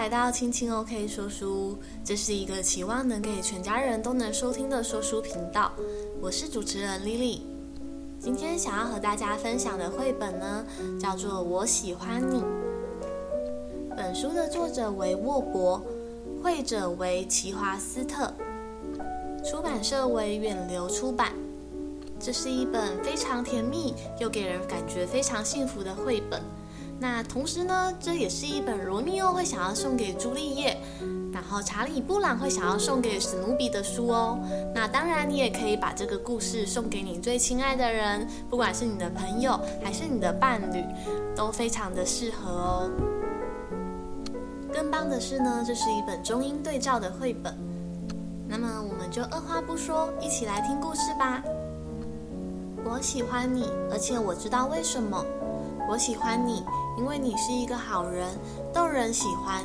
来到青青 OK 说书，这是一个期望能给全家人都能收听的说书频道。我是主持人 Lily，今天想要和大家分享的绘本呢，叫做《我喜欢你》。本书的作者为沃伯，绘者为奇华斯特，出版社为远流出版。这是一本非常甜蜜又给人感觉非常幸福的绘本。那同时呢，这也是一本罗密欧会想要送给朱丽叶，然后查理布朗会想要送给史努比的书哦。那当然，你也可以把这个故事送给你最亲爱的人，不管是你的朋友还是你的伴侣，都非常的适合哦。更棒的是呢，这是一本中英对照的绘本。那么我们就二话不说，一起来听故事吧。我喜欢你，而且我知道为什么。我喜欢你。因为你是一个好人，逗人喜欢。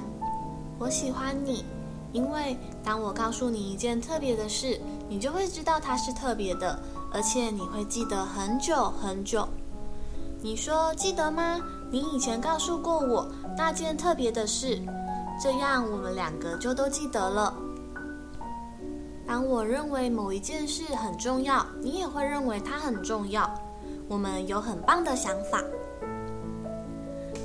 我喜欢你，因为当我告诉你一件特别的事，你就会知道它是特别的，而且你会记得很久很久。你说记得吗？你以前告诉过我那件特别的事，这样我们两个就都记得了。当我认为某一件事很重要，你也会认为它很重要。我们有很棒的想法。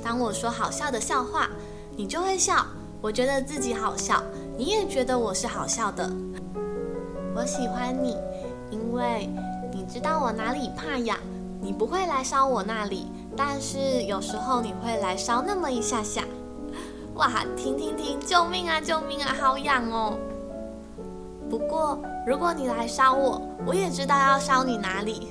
当我说好笑的笑话，你就会笑。我觉得自己好笑，你也觉得我是好笑的。我喜欢你，因为你知道我哪里怕痒，你不会来烧我那里，但是有时候你会来烧那么一下下。哇，停停停！救命啊！救命啊！好痒哦。不过如果你来烧我，我也知道要烧你哪里。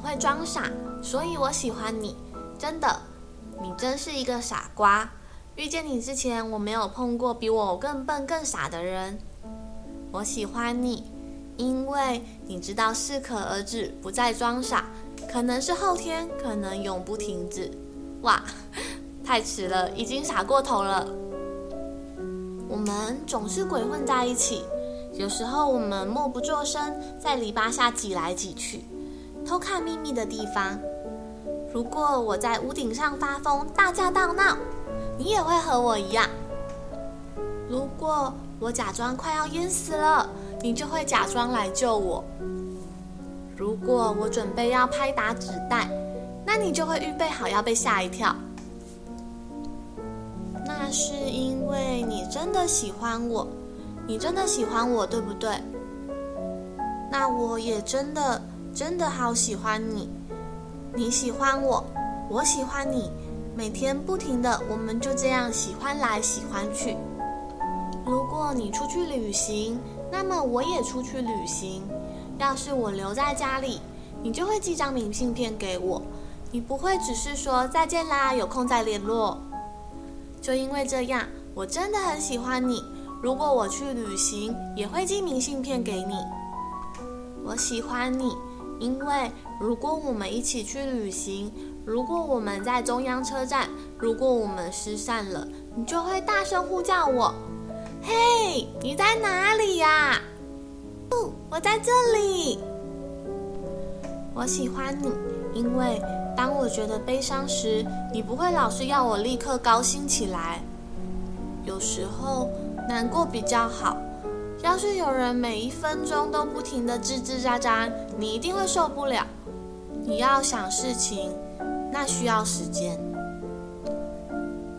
会装傻，所以我喜欢你。真的，你真是一个傻瓜。遇见你之前，我没有碰过比我更笨、更傻的人。我喜欢你，因为你知道适可而止，不再装傻。可能是后天，可能永不停止。哇，太迟了，已经傻过头了。我们总是鬼混在一起，有时候我们默不作声，在篱笆下挤来挤去。偷看秘密的地方。如果我在屋顶上发疯，大叫大闹，你也会和我一样。如果我假装快要淹死了，你就会假装来救我。如果我准备要拍打纸袋，那你就会预备好要被吓一跳。那是因为你真的喜欢我，你真的喜欢我，对不对？那我也真的。真的好喜欢你，你喜欢我，我喜欢你，每天不停的，我们就这样喜欢来喜欢去。如果你出去旅行，那么我也出去旅行。要是我留在家里，你就会寄张明信片给我，你不会只是说再见啦，有空再联络。就因为这样，我真的很喜欢你。如果我去旅行，也会寄明信片给你。我喜欢你。因为如果我们一起去旅行，如果我们在中央车站，如果我们失散了，你就会大声呼叫我：“嘿，你在哪里呀？”“哦，我在这里。”我喜欢你，因为当我觉得悲伤时，你不会老是要我立刻高兴起来。有时候难过比较好。要是有人每一分钟都不停的吱吱喳喳，你一定会受不了。你要想事情，那需要时间。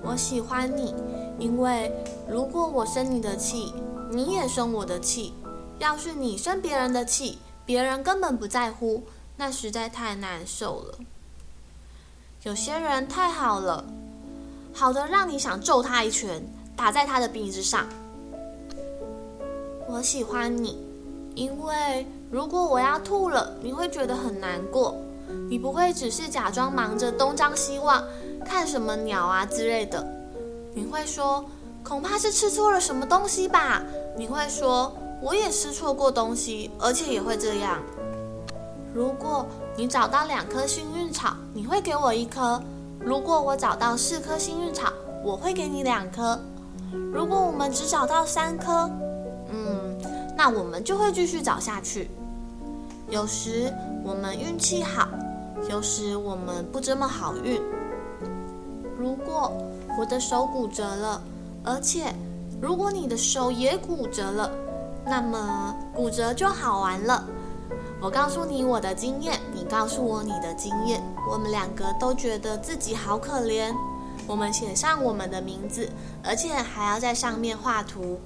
我喜欢你，因为如果我生你的气，你也生我的气。要是你生别人的气，别人根本不在乎，那实在太难受了。有些人太好了，好的让你想揍他一拳，打在他的鼻子上。我喜欢你，因为如果我要吐了，你会觉得很难过。你不会只是假装忙着东张西望，看什么鸟啊之类的。你会说，恐怕是吃错了什么东西吧？你会说，我也吃错过东西，而且也会这样。如果你找到两颗幸运草，你会给我一颗；如果我找到四颗幸运草，我会给你两颗；如果我们只找到三颗，嗯，那我们就会继续找下去。有时我们运气好，有时我们不这么好运。如果我的手骨折了，而且如果你的手也骨折了，那么骨折就好玩了。我告诉你我的经验，你告诉我你的经验，我们两个都觉得自己好可怜。我们写上我们的名字，而且还要在上面画图。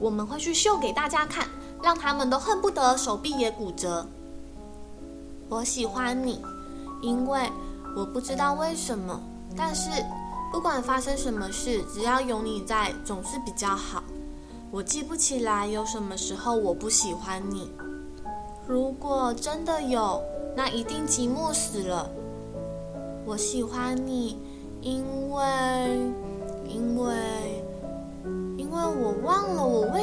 我们会去秀给大家看，让他们都恨不得手臂也骨折。我喜欢你，因为我不知道为什么，但是不管发生什么事，只要有你在，总是比较好。我记不起来有什么时候我不喜欢你。如果真的有，那一定寂寞死了。我喜欢你，因为，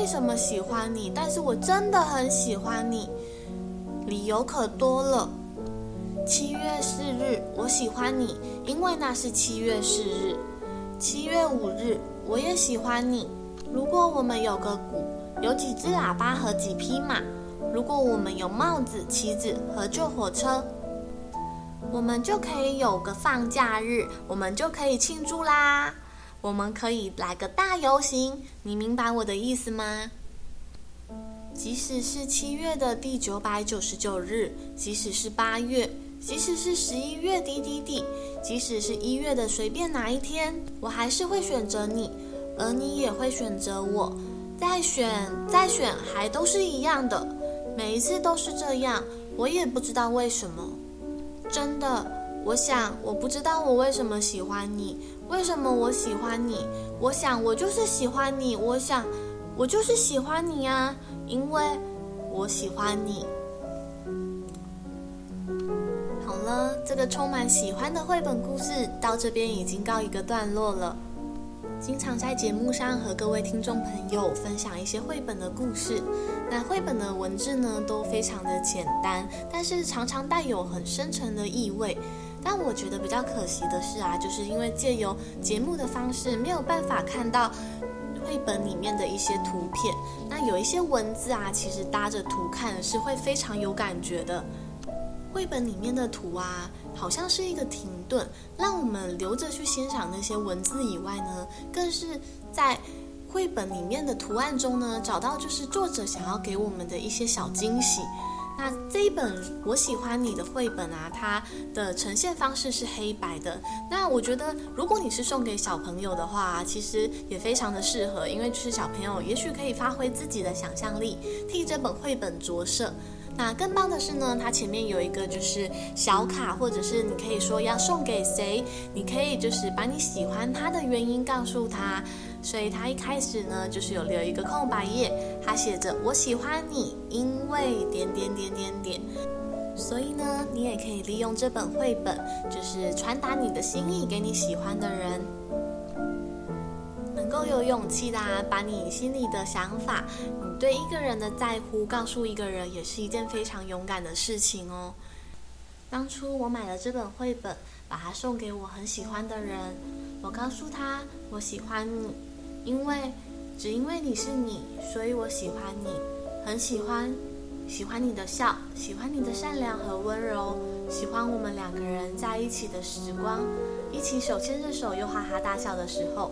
什么喜欢你，但是我真的很喜欢你，理由可多了。七月四日，我喜欢你，因为那是七月四日。七月五日，我也喜欢你。如果我们有个鼓，有几只喇叭和几匹马。如果我们有帽子、旗子和旧火车，我们就可以有个放假日，我们就可以庆祝啦。我们可以来个大游行，你明白我的意思吗？即使是七月的第九百九十九日，即使是八月，即使是十一月滴滴滴，即使是一月的随便哪一天，我还是会选择你，而你也会选择我。再选，再选，还都是一样的。每一次都是这样，我也不知道为什么。真的，我想我不知道我为什么喜欢你，为什么我喜欢你？我想我就是喜欢你，我想我就是喜欢你啊，因为我喜欢你。好了，这个充满喜欢的绘本故事到这边已经告一个段落了。经常在节目上和各位听众朋友分享一些绘本的故事，那绘本的文字呢都非常的简单，但是常常带有很深沉的意味。但我觉得比较可惜的是啊，就是因为借由节目的方式没有办法看到绘本里面的一些图片，那有一些文字啊，其实搭着图看是会非常有感觉的。绘本里面的图啊，好像是一个停顿，让我们留着去欣赏那些文字以外呢，更是在绘本里面的图案中呢，找到就是作者想要给我们的一些小惊喜。本我喜欢你的绘本啊，它的呈现方式是黑白的。那我觉得，如果你是送给小朋友的话，其实也非常的适合，因为就是小朋友也许可以发挥自己的想象力，替这本绘本着色。那更棒的是呢，它前面有一个就是小卡，或者是你可以说要送给谁，你可以就是把你喜欢他的原因告诉他。所以他一开始呢，就是有留一个空白页，他写着“我喜欢你，因为点点点点点”。所以呢，你也可以利用这本绘本，就是传达你的心意给你喜欢的人。能够有勇气的，把你心里的想法，你对一个人的在乎告诉一个人，也是一件非常勇敢的事情哦。当初我买了这本绘本，把它送给我很喜欢的人，我告诉他我喜欢你，因为只因为你是你，所以我喜欢你，很喜欢，喜欢你的笑，喜欢你的善良和温柔，喜欢我们两个人在一起的时光，一起手牵着手又哈哈大笑的时候。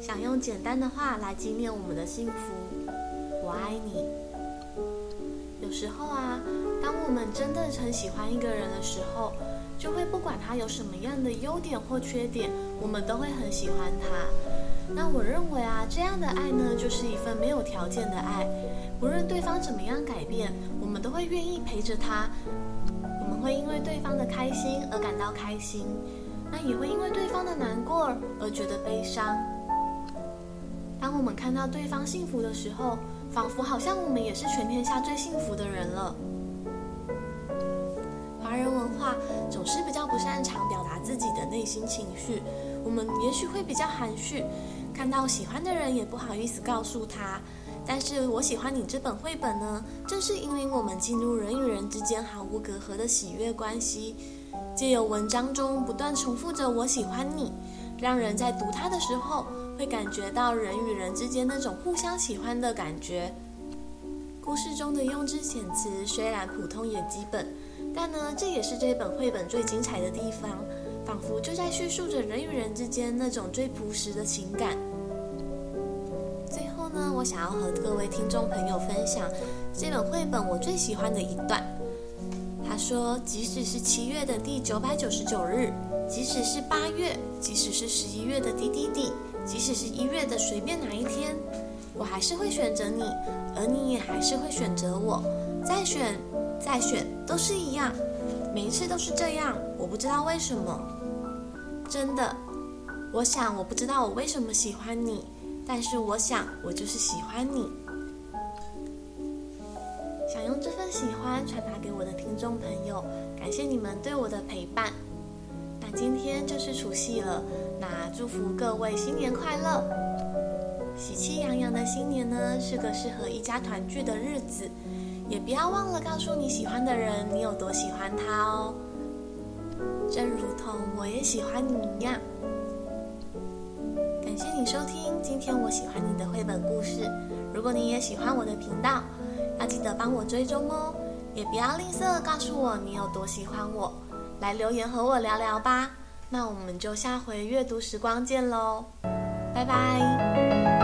想用简单的话来纪念我们的幸福，我爱你。有时候啊，当我们真的很喜欢一个人的时候，就会不管他有什么样的优点或缺点，我们都会很喜欢他。那我认为啊，这样的爱呢，就是一份没有条件的爱。无论对方怎么样改变，我们都会愿意陪着他。我们会因为对方的开心而感到开心，那也会因为对方的难过而觉得悲伤。当我们看到对方幸福的时候，仿佛好像我们也是全天下最幸福的人了。华人文化总是比较不擅长表达自己的内心情绪，我们也许会比较含蓄，看到喜欢的人也不好意思告诉他。但是我喜欢你这本绘本呢，正是引领我们进入人与人之间毫无隔阂的喜悦关系，借由文章中不断重复着“我喜欢你”，让人在读它的时候。会感觉到人与人之间那种互相喜欢的感觉。故事中的用字遣词虽然普通也基本，但呢，这也是这本绘本最精彩的地方。仿佛就在叙述着人与人之间那种最朴实的情感。最后呢，我想要和各位听众朋友分享这本绘本我最喜欢的一段。他说：“即使是七月的第九百九十九日，即使是八月，即使是十一月的滴滴滴，即使是一月的随便哪一天，我还是会选择你，而你也还是会选择我。再选，再选，都是一样，每一次都是这样。我不知道为什么，真的，我想我不知道我为什么喜欢你，但是我想我就是喜欢你。”想用这份喜欢传达给我的听众朋友，感谢你们对我的陪伴。那今天就是除夕了，那祝福各位新年快乐！喜气洋洋的新年呢，是个适合一家团聚的日子，也不要忘了告诉你喜欢的人你有多喜欢他哦。正如同我也喜欢你一样。感谢你收听今天我喜欢你的绘本故事。如果你也喜欢我的频道，要记得帮我追踪哦，也不要吝啬告诉我你有多喜欢我，来留言和我聊聊吧。那我们就下回阅读时光见喽，拜拜。